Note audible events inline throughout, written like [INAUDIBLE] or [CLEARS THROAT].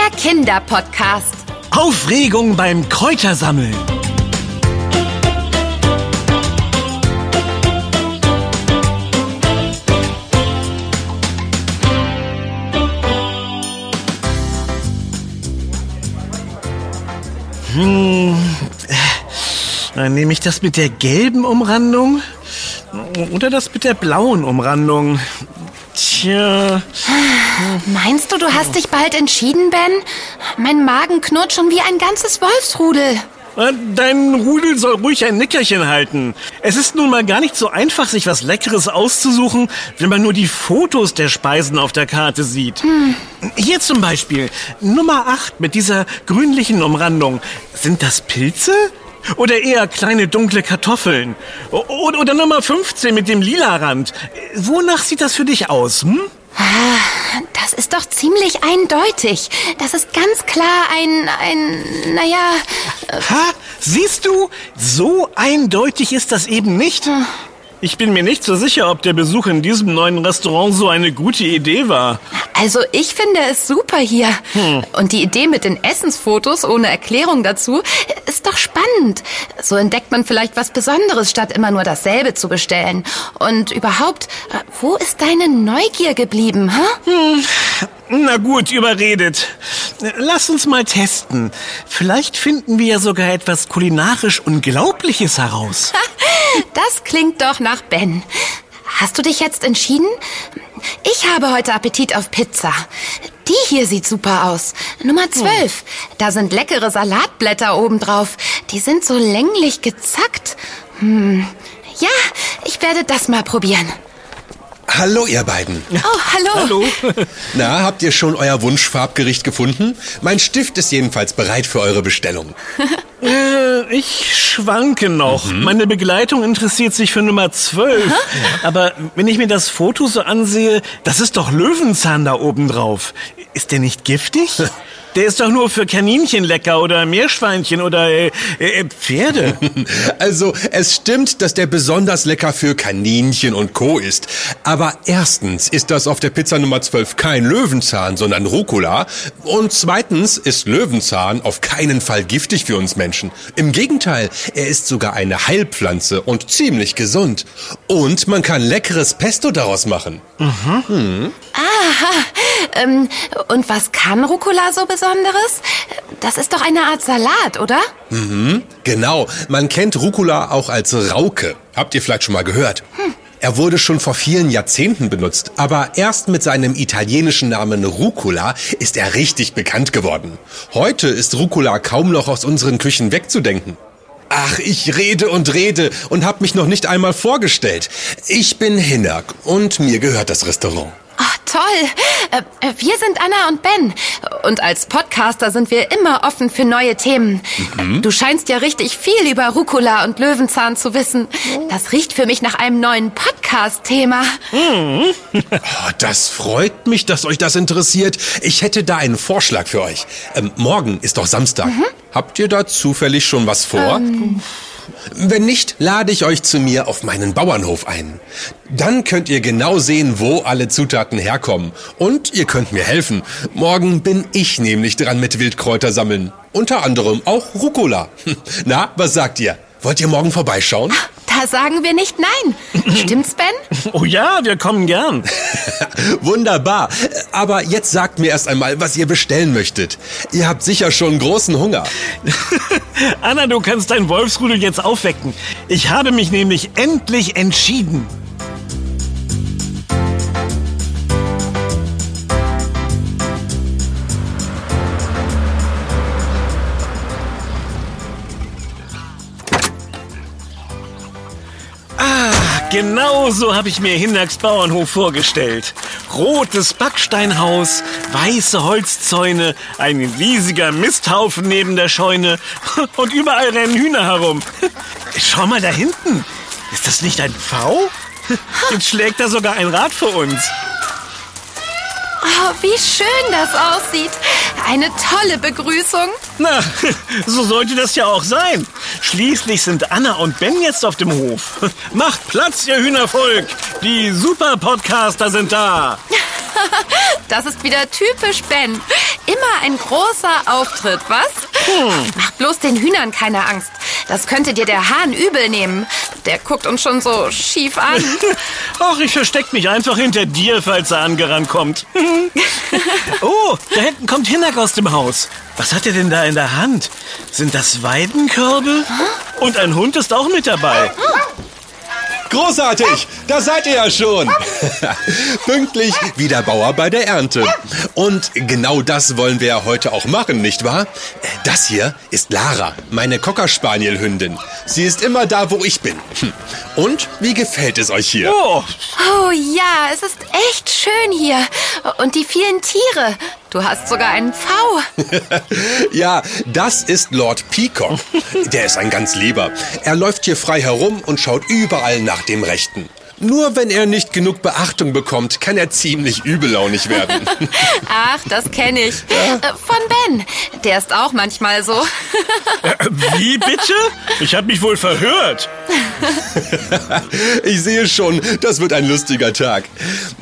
Der Kinderpodcast. Aufregung beim Kräutersammeln. Hm, dann nehme ich das mit der gelben Umrandung oder das mit der blauen Umrandung. Tja. Meinst du, du hast dich bald entschieden, Ben? Mein Magen knurrt schon wie ein ganzes Wolfsrudel. Dein Rudel soll ruhig ein Nickerchen halten. Es ist nun mal gar nicht so einfach, sich was Leckeres auszusuchen, wenn man nur die Fotos der Speisen auf der Karte sieht. Hm. Hier zum Beispiel, Nummer 8 mit dieser grünlichen Umrandung. Sind das Pilze? Oder eher kleine dunkle Kartoffeln? Oder, oder Nummer 15 mit dem lila Rand. Wonach sieht das für dich aus, hm? Das ist doch ziemlich eindeutig. Das ist ganz klar ein, ein, naja. Äh ha? Siehst du? So eindeutig ist das eben nicht. Ich bin mir nicht so sicher, ob der Besuch in diesem neuen Restaurant so eine gute Idee war. Also ich finde es super hier. Hm. Und die Idee mit den Essensfotos ohne Erklärung dazu ist doch spannend. So entdeckt man vielleicht was Besonderes, statt immer nur dasselbe zu bestellen. Und überhaupt, wo ist deine Neugier geblieben? Huh? Hm. Na gut, überredet. Lass uns mal testen. Vielleicht finden wir ja sogar etwas kulinarisch Unglaubliches heraus. [LAUGHS] das klingt doch nach Ben. Hast du dich jetzt entschieden? Ich habe heute Appetit auf Pizza. Die hier sieht super aus. Nummer 12. Hm. Da sind leckere Salatblätter obendrauf. Die sind so länglich gezackt. Hm. Ja, ich werde das mal probieren. Hallo, ihr beiden. Oh, hallo. Hallo. [LAUGHS] Na, habt ihr schon euer Wunschfarbgericht gefunden? Mein Stift ist jedenfalls bereit für eure Bestellung. [LAUGHS] äh, ich schwanke noch. Mhm. Meine Begleitung interessiert sich für Nummer 12. Aha. Aber wenn ich mir das Foto so ansehe, das ist doch Löwenzahn da oben drauf. Ist der nicht giftig? [LAUGHS] Der ist doch nur für Kaninchen lecker oder Meerschweinchen oder äh, äh, Pferde. [LAUGHS] Also, es stimmt, dass der besonders lecker für Kaninchen und Co. ist. Aber erstens ist das auf der Pizza Nummer 12 kein Löwenzahn, sondern Rucola. Und zweitens ist Löwenzahn auf keinen Fall giftig für uns Menschen. Im Gegenteil, er ist sogar eine Heilpflanze und ziemlich gesund. Und man kann leckeres Pesto daraus machen. Mhm. Hm. Aha. Ähm, und was kann Rucola so Besonderes? Das ist doch eine Art Salat, oder? Mhm, genau. Man kennt Rucola auch als Rauke. Habt ihr vielleicht schon mal gehört? Hm. Er wurde schon vor vielen Jahrzehnten benutzt, aber erst mit seinem italienischen Namen Rucola ist er richtig bekannt geworden. Heute ist Rucola kaum noch aus unseren Küchen wegzudenken. Ach, ich rede und rede und hab mich noch nicht einmal vorgestellt. Ich bin Hinak und mir gehört das Restaurant. Toll. Äh, äh, wir sind Anna und Ben. Und als Podcaster sind wir immer offen für neue Themen. Mhm. Du scheinst ja richtig viel über Rucola und Löwenzahn zu wissen. Das riecht für mich nach einem neuen Podcast-Thema. Mhm. [LAUGHS] Oh, das freut mich, dass euch das interessiert. Ich hätte da einen Vorschlag für euch. Ähm, morgen ist doch Samstag. Mhm. Habt ihr da zufällig schon was vor? Ähm. Wenn nicht, lade ich euch zu mir auf meinen Bauernhof ein. Dann könnt ihr genau sehen, wo alle Zutaten herkommen. Und ihr könnt mir helfen. Morgen bin ich nämlich dran mit Wildkräuter sammeln. Unter anderem auch Rucola. [LAUGHS] Na, was sagt ihr? Wollt ihr morgen vorbeischauen? Da sagen wir nicht nein. [LAUGHS] Stimmt's, Ben? Oh ja, wir kommen gern. [LAUGHS] Wunderbar. Aber jetzt sagt mir erst einmal, was ihr bestellen möchtet. Ihr habt sicher schon großen Hunger. [LAUGHS] Anna, du kannst dein Wolfsrudel jetzt aufwecken. Ich habe mich nämlich endlich entschieden. Genau so habe ich mir Hindaks Bauernhof vorgestellt. Rotes Backsteinhaus, weiße Holzzäune, ein riesiger Misthaufen neben der Scheune [LAUGHS] und überall rennen Hühner herum. [LAUGHS] Schau mal da hinten. Ist das nicht ein Pfau? [LAUGHS] Jetzt schlägt da sogar ein Rad für uns. Oh, wie schön das aussieht. Eine tolle Begrüßung. Na, [LAUGHS] so sollte das ja auch sein. Schließlich sind Anna und Ben jetzt auf dem Hof. [LAUGHS] Macht Platz, ihr Hühnervolk. Die Super-Podcaster sind da. [LAUGHS] das ist wieder typisch Ben. Immer ein großer Auftritt, was? Hm. Mach bloß den Hühnern keine Angst. Das könnte dir der Hahn übel nehmen. Der guckt uns schon so schief an. [LAUGHS] Ach, ich versteck mich einfach hinter dir, falls er angerannt kommt. [LAUGHS] oh, da hinten kommt Hinak aus dem Haus. Was hat er denn da in der Hand? Sind das Weidenkörbe? Und ein Hund ist auch mit dabei. Großartig, da seid ihr ja schon. [LAUGHS] Pünktlich wie der Bauer bei der Ernte. Und genau das wollen wir ja heute auch machen, nicht wahr? Das hier ist Lara, meine Cockerspaniel-Hündin. Sie ist immer da, wo ich bin. Hm. Und wie gefällt es euch hier? Oh. oh ja, es ist echt schön hier. Und die vielen Tiere. Du hast sogar einen Pfau. [LAUGHS] ja, das ist Lord Peacock. Der ist ein ganz lieber. Er läuft hier frei herum und schaut überall nach dem Rechten. Nur wenn er nicht genug Beachtung bekommt, kann er ziemlich übellaunig werden. [LAUGHS] Ach, das kenne ich. Ja? Äh, von Ben. Der ist auch manchmal so. Äh, wie bitte? Ich habe mich wohl verhört. [LAUGHS] ich sehe schon, das wird ein lustiger Tag.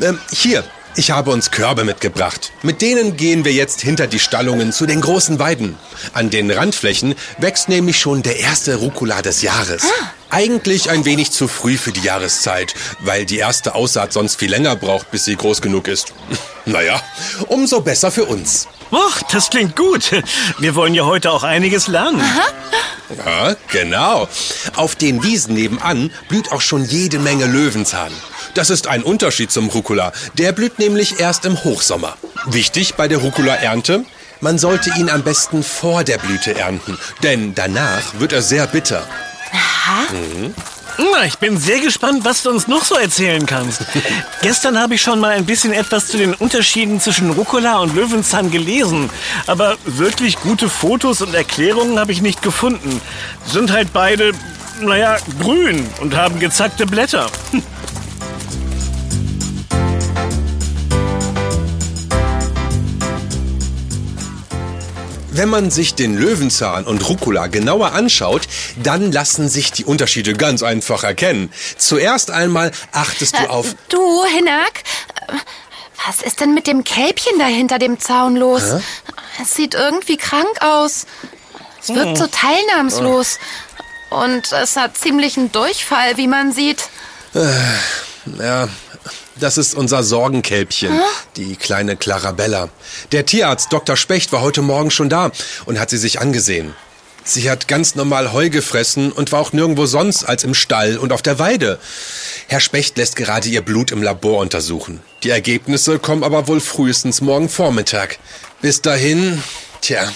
Ähm, hier, ich habe uns Körbe mitgebracht. Mit denen gehen wir jetzt hinter die Stallungen zu den großen Weiden. An den Randflächen wächst nämlich schon der erste Rucola des Jahres. Ah. Eigentlich ein wenig zu früh für die Jahreszeit, weil die erste Aussaat sonst viel länger braucht, bis sie groß genug ist. [LAUGHS] Naja, umso besser für uns. Ach, das klingt gut. Wir wollen ja heute auch einiges lernen. Aha. Ja, genau. Auf den Wiesen nebenan blüht auch schon jede Menge Löwenzahn. Das ist ein Unterschied zum Rucola. Der blüht nämlich erst im Hochsommer. Wichtig bei der Rucola-Ernte? Man sollte ihn am besten vor der Blüte ernten, denn danach wird er sehr bitter. Aha. Mhm. Na, ich bin sehr gespannt, was du uns noch so erzählen kannst. [LAUGHS] Gestern habe ich schon mal ein bisschen etwas zu den Unterschieden zwischen Rucola und Löwenzahn gelesen. Aber wirklich gute Fotos und Erklärungen habe ich nicht gefunden. Sind halt beide, naja, grün und haben gezackte Blätter. [LAUGHS] Wenn man sich den Löwenzahn und Rucola genauer anschaut, dann lassen sich die Unterschiede ganz einfach erkennen. Zuerst einmal achtest du äh, auf... Du, Hinak, was ist denn mit dem Kälbchen da hinter dem Zaun los? Hä? Es sieht irgendwie krank aus. Es wirkt so teilnahmslos. Und es hat ziemlichen Durchfall, wie man sieht. Äh, ja, das ist unser Sorgenkälbchen, Hä? die kleine Clarabella. Der Tierarzt Dr. Specht war heute Morgen schon da und hat sie sich angesehen. Sie hat ganz normal Heu gefressen und war auch nirgendwo sonst als im Stall und auf der Weide. Herr Specht lässt gerade ihr Blut im Labor untersuchen. Die Ergebnisse kommen aber wohl frühestens morgen Vormittag. Bis dahin, tja,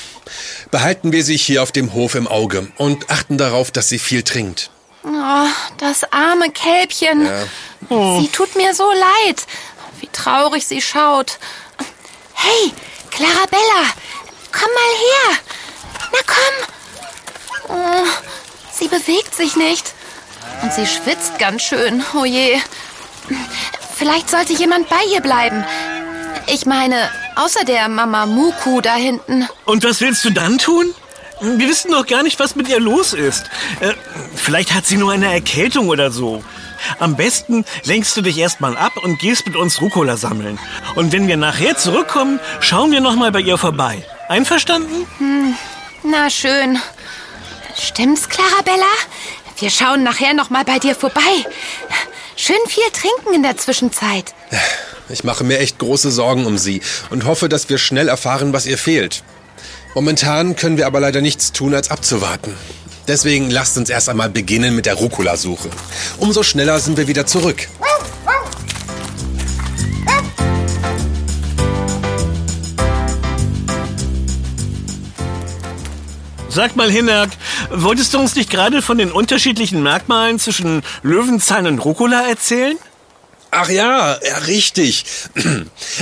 behalten wir sie hier auf dem Hof im Auge und achten darauf, dass sie viel trinkt. Oh, das arme Kälbchen. Ja. Oh. Sie tut mir so leid. Wie traurig sie schaut. Hey, Clarabella, komm mal her. Na komm. Oh, sie bewegt sich nicht. Und sie schwitzt ganz schön. Oh je. Vielleicht sollte jemand bei ihr bleiben. Ich meine, außer der Mama Muku da hinten. Und was willst du dann tun? Wir wissen noch gar nicht, was mit ihr los ist. Äh, vielleicht hat sie nur eine Erkältung oder so. Am besten lenkst du dich erstmal ab und gehst mit uns Rucola sammeln. Und wenn wir nachher zurückkommen, schauen wir nochmal bei ihr vorbei. Einverstanden? Hm, na schön. Stimmt's, Clarabella? Wir schauen nachher nochmal bei dir vorbei. Schön viel trinken in der Zwischenzeit. Ich mache mir echt große Sorgen um sie und hoffe, dass wir schnell erfahren, was ihr fehlt. Momentan können wir aber leider nichts tun, als abzuwarten. Deswegen lasst uns erst einmal beginnen mit der Rucola-Suche. Umso schneller sind wir wieder zurück. Sag mal, Hinak, wolltest du uns nicht gerade von den unterschiedlichen Merkmalen zwischen Löwenzahn und Rucola erzählen? Ach ja, ja, richtig. [CLEARS THROAT]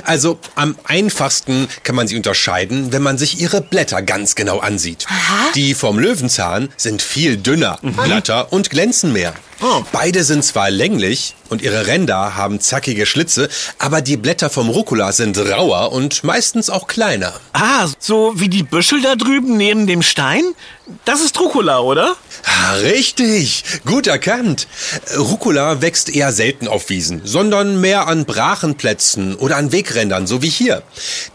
Also am einfachsten kann man sie unterscheiden, wenn man sich ihre Blätter ganz genau ansieht. Aha. Die vom Löwenzahn sind viel dünner, mhm. glatter und glänzen mehr. Oh. Beide sind zwar länglich und ihre Ränder haben zackige Schlitze, aber die Blätter vom Rucola sind rauer und meistens auch kleiner. Ah, so wie die Büschel da drüben neben dem Stein? Das ist Rucola, oder? Ah, Richtig, gut erkannt. Rucola wächst eher selten auf Wiesen, sondern mehr an Brachenplätzen oder an Wegrändern, so wie hier.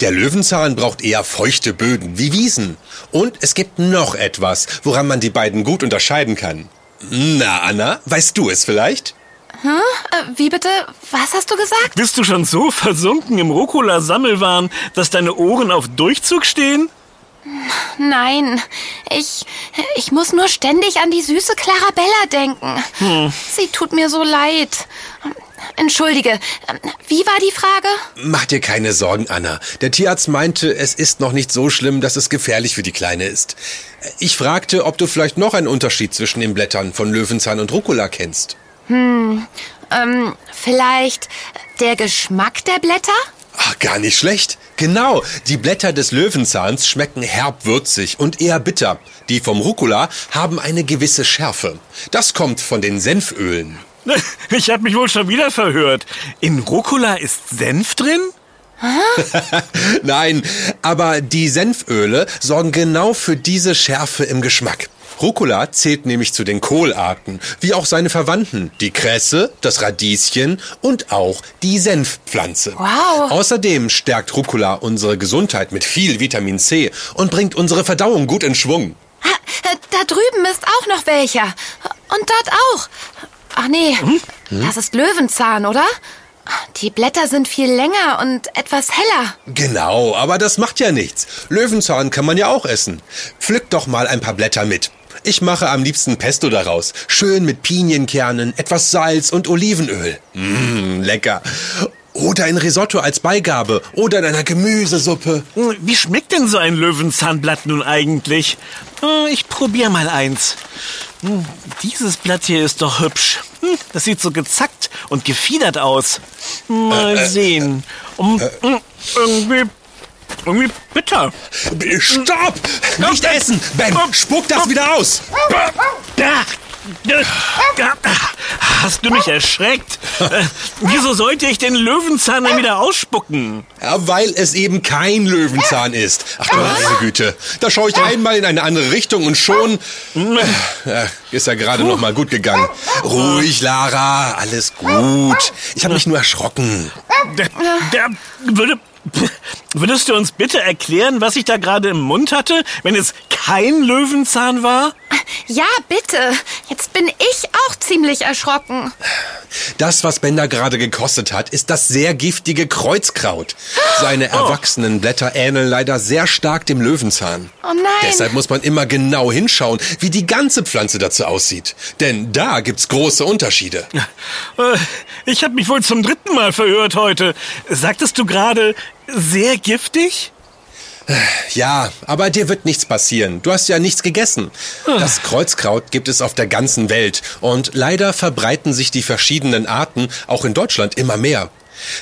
Der Löwenzahn braucht eher feuchte Böden, wie Wiesen. Und es gibt noch etwas, woran man die beiden gut unterscheiden kann. Na, Anna, weißt du es vielleicht? Äh, wie bitte? Was hast du gesagt? Bist du schon so versunken im Rucola-Sammelwahn, dass deine Ohren auf Durchzug stehen? Nein, ich, ich muss nur ständig an die süße Clarabella denken. Sie tut mir so leid. Entschuldige, wie war die Frage? Mach dir keine Sorgen, Anna. Der Tierarzt meinte, es ist noch nicht so schlimm, dass es gefährlich für die Kleine ist. Ich fragte, ob du vielleicht noch einen Unterschied zwischen den Blättern von Löwenzahn und Rucola kennst. Ähm, vielleicht der Geschmack der Blätter? Ach, gar nicht schlecht. Genau, die Blätter des Löwenzahns schmecken herb würzig und eher bitter. Die vom Rucola haben eine gewisse Schärfe. Das kommt von den Senfölen. [LAUGHS] Ich habe mich wohl schon wieder verhört. In Rucola ist Senf drin? [LAUGHS] Nein, aber die Senföle sorgen genau für diese Schärfe im Geschmack. Rucola zählt nämlich zu den Kohlarten, wie auch seine Verwandten, die Kresse, das Radieschen und auch die Senfpflanze. Wow. Außerdem stärkt Rucola unsere Gesundheit mit viel Vitamin C und bringt unsere Verdauung gut in Schwung. Da drüben ist auch noch welcher. Und dort auch. Ach nee, das ist Löwenzahn, oder? Die Blätter sind viel länger und etwas heller. Genau, aber das macht ja nichts. Löwenzahn kann man ja auch essen. Pflück doch mal ein paar Blätter mit. Ich mache am liebsten Pesto daraus. Schön mit Pinienkernen, etwas Salz und Olivenöl. Mmm, lecker. Oder ein Risotto als Beigabe oder in einer Gemüsesuppe. Hm, Wie schmeckt denn so ein Löwenzahnblatt nun eigentlich? Äh, Ich probier mal eins. Hm, Dieses Blatt hier ist doch hübsch. Hm, Das sieht so gezackt und gefiedert aus. Mal sehen. Um, hm, irgendwie, irgendwie bitter. Stopp! Nicht essen! Ben, spuck das wieder aus! Da, Hast du mich erschreckt? Äh, Wieso sollte ich den Löwenzahn dann wieder ausspucken? Ja, weil es eben kein Löwenzahn ist. Ach du meine Güte. Da schaue ich einmal in eine andere Richtung und schon äh, ist er gerade noch mal gut gegangen. Ruhig, Lara, alles gut. Ich habe mich nur erschrocken. Der, der würde, [LAUGHS] würdest du uns bitte erklären, was ich da gerade im Mund hatte, wenn es kein Löwenzahn war? Ja, bitte. Jetzt bin ich auch ziemlich erschrocken. Das, was Ben da gerade gekostet hat, ist das sehr giftige Kreuzkraut. Seine erwachsenen Blätter ähneln leider sehr stark dem Löwenzahn. Oh nein. Deshalb muss man immer genau hinschauen, wie die ganze Pflanze dazu aussieht. Denn da gibt's große Unterschiede. Äh, Ich habe mich wohl zum dritten Mal verhört heute. Sagtest du gerade sehr giftig? Ja, aber dir wird nichts passieren. Du hast ja nichts gegessen. Das Kreuzkraut gibt es auf der ganzen Welt und leider verbreiten sich die verschiedenen Arten auch in Deutschland immer mehr.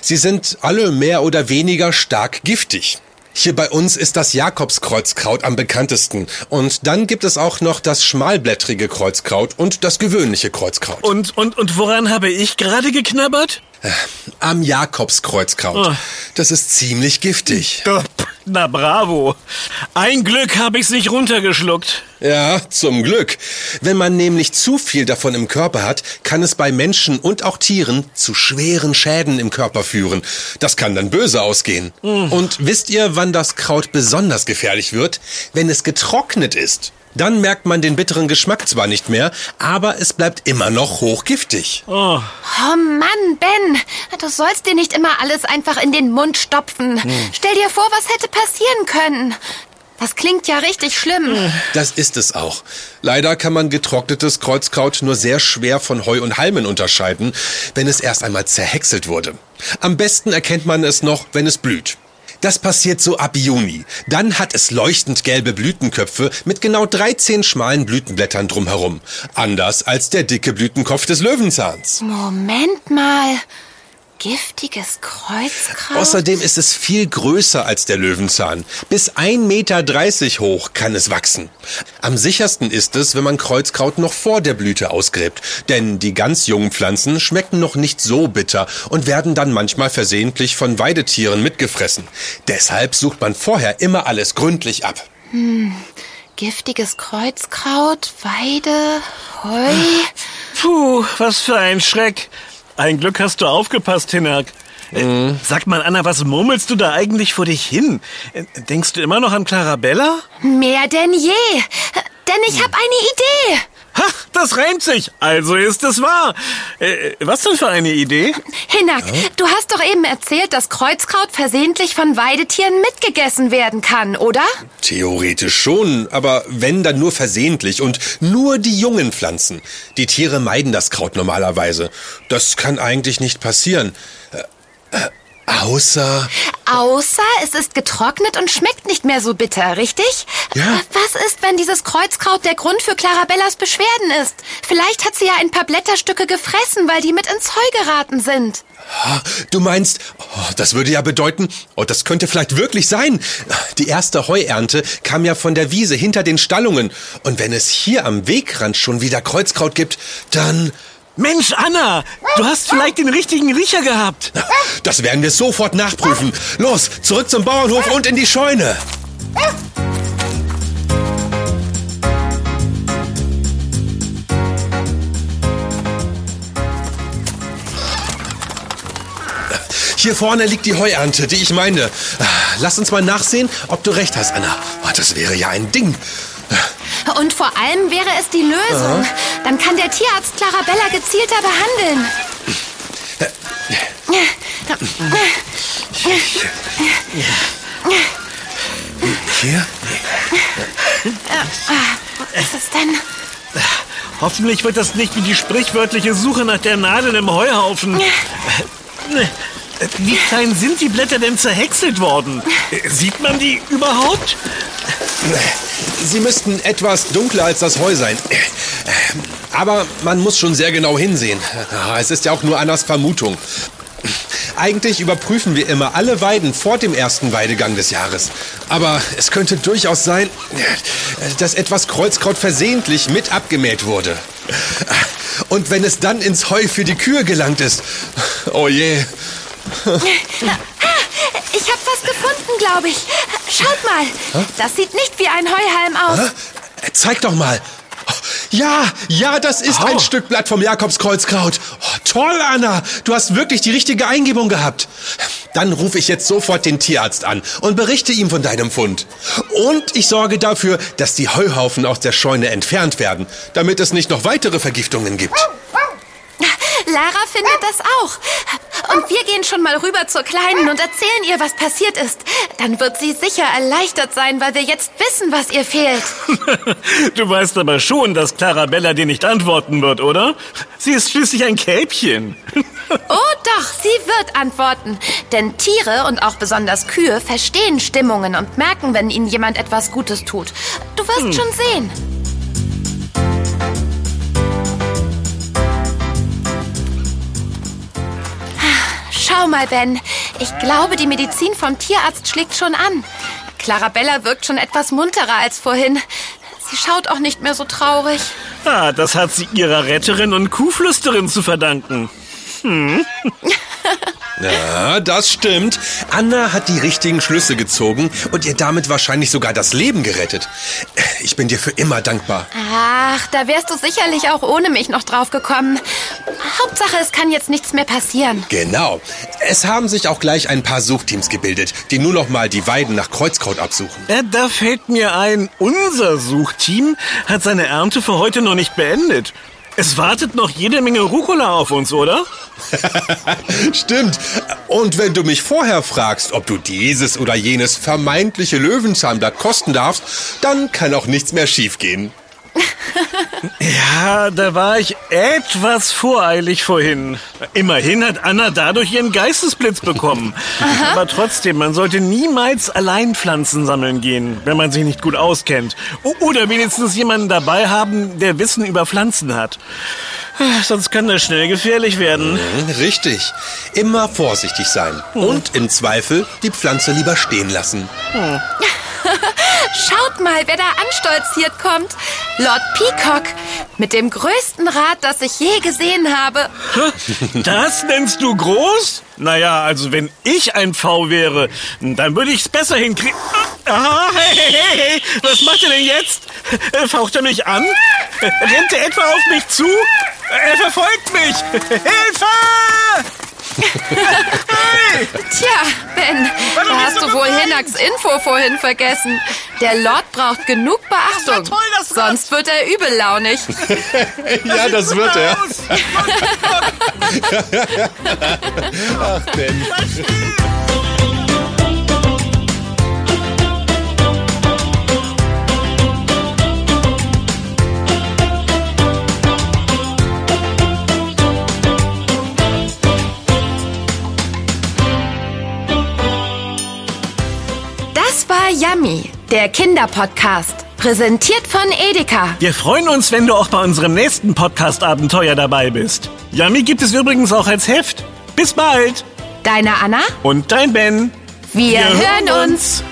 Sie sind alle mehr oder weniger stark giftig. Hier bei uns ist das Jakobskreuzkraut am bekanntesten. Und dann gibt es auch noch das schmalblättrige Kreuzkraut und das gewöhnliche Kreuzkraut. Und, und, und woran habe ich gerade geknabbert? Am Jakobskreuzkraut. Oh. Das ist ziemlich giftig. Na bravo. Ein Glück habe ich's nicht runtergeschluckt. Ja, zum Glück. Wenn man nämlich zu viel davon im Körper hat, kann es bei Menschen und auch Tieren zu schweren Schäden im Körper führen. Das kann dann böse ausgehen. Und wisst ihr, wann das Kraut besonders gefährlich wird? Wenn es getrocknet ist. Dann merkt man den bitteren Geschmack zwar nicht mehr, aber es bleibt immer noch hochgiftig. Oh, Oh Mann, Ben, du sollst dir nicht immer alles einfach in den Mund stopfen. Stell dir vor, was hätte passieren können. Das klingt ja richtig schlimm. Das ist es auch. Leider kann man getrocknetes Kreuzkraut nur sehr schwer von Heu und Halmen unterscheiden, wenn es erst einmal zerhäckselt wurde. Am besten erkennt man es noch, wenn es blüht. Das passiert so ab Juni. Dann hat es leuchtend gelbe Blütenköpfe mit genau 13 schmalen Blütenblättern drumherum. Anders als der dicke Blütenkopf des Löwenzahns. Moment mal. Giftiges Kreuzkraut? Außerdem ist es viel größer als der Löwenzahn. Bis 1,30 Meter hoch kann es wachsen. Am sichersten ist es, wenn man Kreuzkraut noch vor der Blüte ausgräbt. Denn die ganz jungen Pflanzen schmecken noch nicht so bitter und werden dann manchmal versehentlich von Weidetieren mitgefressen. Deshalb sucht man vorher immer alles gründlich ab. Hm, giftiges Kreuzkraut, Weide, Heu. Puh, was für ein Schreck. Ein Glück hast du aufgepasst, Hinak. Mhm. Sag mal, Anna, was murmelst du da eigentlich vor dich hin? Äh, denkst du immer noch an Clarabella? Mehr denn je. Denn ich habe eine Idee. Ha, das reimt sich. Also ist es wahr. Äh, was denn für eine Idee? Hinak, ja? du hast doch eben erzählt, dass Kreuzkraut versehentlich von Weidetieren mitgegessen werden kann, oder? Theoretisch schon, aber wenn dann nur versehentlich und nur die jungen Pflanzen. Die Tiere meiden das Kraut normalerweise. Das kann eigentlich nicht passieren. Äh, äh, Außer. Außer es ist getrocknet und schmeckt nicht mehr so bitter, richtig? Ja. Was ist, wenn dieses Kreuzkraut der Grund für Clarabellas Beschwerden ist? Vielleicht hat sie ja ein paar Blätterstücke gefressen, weil die mit ins Heu geraten sind. Du meinst, oh, das würde ja bedeuten, oh, das könnte vielleicht wirklich sein. Die erste Heuernte kam ja von der Wiese hinter den Stallungen. Und wenn es hier am Wegrand schon wieder Kreuzkraut gibt, dann Mensch, Anna, du hast vielleicht den richtigen Riecher gehabt. Das werden wir sofort nachprüfen. Los, zurück zum Bauernhof und in die Scheune. Hier vorne liegt die Heuernte, die ich meine. Lass uns mal nachsehen, ob du recht hast, Anna. Das wäre ja ein Ding. Und vor allem wäre es die Lösung. Aha. Dann kann der Tierarzt Clarabella gezielter behandeln. Hier? Was ist denn? Hoffentlich wird das nicht wie die sprichwörtliche Suche nach der Nadel im Heuhaufen. Wie klein sind die Blätter denn zerhäckselt worden? Sieht man die überhaupt? Sie müssten etwas dunkler als das Heu sein. Aber man muss schon sehr genau hinsehen. Es ist ja auch nur Annas Vermutung. Eigentlich überprüfen wir immer alle Weiden vor dem ersten Weidegang des Jahres. Aber es könnte durchaus sein, dass etwas Kreuzkraut versehentlich mit abgemäht wurde. Und wenn es dann ins Heu für die Kühe gelangt ist, oh je. Ich habe was gefunden, glaube ich. Schaut mal. Das sieht nicht wie ein Heuhalm aus. Zeig doch mal. Ja, ja, das ist oh. ein Stück Blatt vom Jakobskreuzkraut. Oh, toll, Anna. Du hast wirklich die richtige Eingebung gehabt. Dann rufe ich jetzt sofort den Tierarzt an und berichte ihm von deinem Fund. Und ich sorge dafür, dass die Heuhaufen aus der Scheune entfernt werden, damit es nicht noch weitere Vergiftungen gibt. Lara findet das auch. Und wir gehen schon mal rüber zur Kleinen und erzählen ihr, was passiert ist. Dann wird sie sicher erleichtert sein, weil wir jetzt wissen, was ihr fehlt. [LAUGHS] du weißt aber schon, dass Clarabella dir nicht antworten wird, oder? Sie ist schließlich ein Kälbchen. [LAUGHS] oh doch, sie wird antworten. Denn Tiere und auch besonders Kühe verstehen Stimmungen und merken, wenn ihnen jemand etwas Gutes tut. Du wirst hm. schon sehen. Schau mal, Ben. Ich glaube, die Medizin vom Tierarzt schlägt schon an. Clarabella wirkt schon etwas munterer als vorhin. Sie schaut auch nicht mehr so traurig. Ah, das hat sie ihrer Retterin und Kuhflüsterin zu verdanken. Hm. [LAUGHS] [LAUGHS] Ja, das stimmt. Anna hat die richtigen Schlüsse gezogen und ihr damit wahrscheinlich sogar das Leben gerettet. Ich bin dir für immer dankbar. Ach, da wärst du sicherlich auch ohne mich noch drauf gekommen. Hauptsache, es kann jetzt nichts mehr passieren. Genau. Es haben sich auch gleich ein paar Suchteams gebildet, die nur noch mal die Weiden nach Kreuzkraut absuchen. Äh, da fällt mir ein, unser Suchteam hat seine Ernte für heute noch nicht beendet. Es wartet noch jede Menge Rucola auf uns, oder? [LAUGHS] Stimmt. Und wenn du mich vorher fragst, ob du dieses oder jenes vermeintliche Löwenzahnblatt kosten darfst, dann kann auch nichts mehr schiefgehen. [LAUGHS] Ja, da war ich etwas voreilig vorhin. Immerhin hat Anna dadurch ihren Geistesblitz bekommen. Aber trotzdem, man sollte niemals allein Pflanzen sammeln gehen, wenn man sich nicht gut auskennt. Oder wenigstens jemanden dabei haben, der Wissen über Pflanzen hat. Sonst kann das schnell gefährlich werden. Hm, Richtig. Immer vorsichtig sein. Und im Zweifel die Pflanze lieber stehen lassen. [LAUGHS] Schaut mal, wer da anstolziert kommt. Lord Peacock. Mit dem größten Rad, das ich je gesehen habe. Das nennst du groß? Naja, also wenn ich ein V wäre, dann würde ich's besser hinkriegen. Ah, hey, hey, hey, hey, was macht er denn jetzt? Äh, Faucht er mich an? Rennt er etwa auf mich zu? Äh, Er verfolgt mich! Hilfe! Hey! Tja, Ben, Warte, da hast du du wohl? Hinnacks Info vorhin vergessen. Der Lord braucht genug Beachtung. toll. Sonst wird er übellaunig. [LAUGHS] Ja, das wird er. [LAUGHS] Ach, Ben. Yummy, der Kinderpodcast. Präsentiert von Edeka. Wir freuen uns, wenn du auch bei unserem nächsten Podcast-Abenteuer dabei bist. Yummy gibt es übrigens auch als Heft. Bis bald! Deine Anna? Und dein Ben. Wir, hören uns.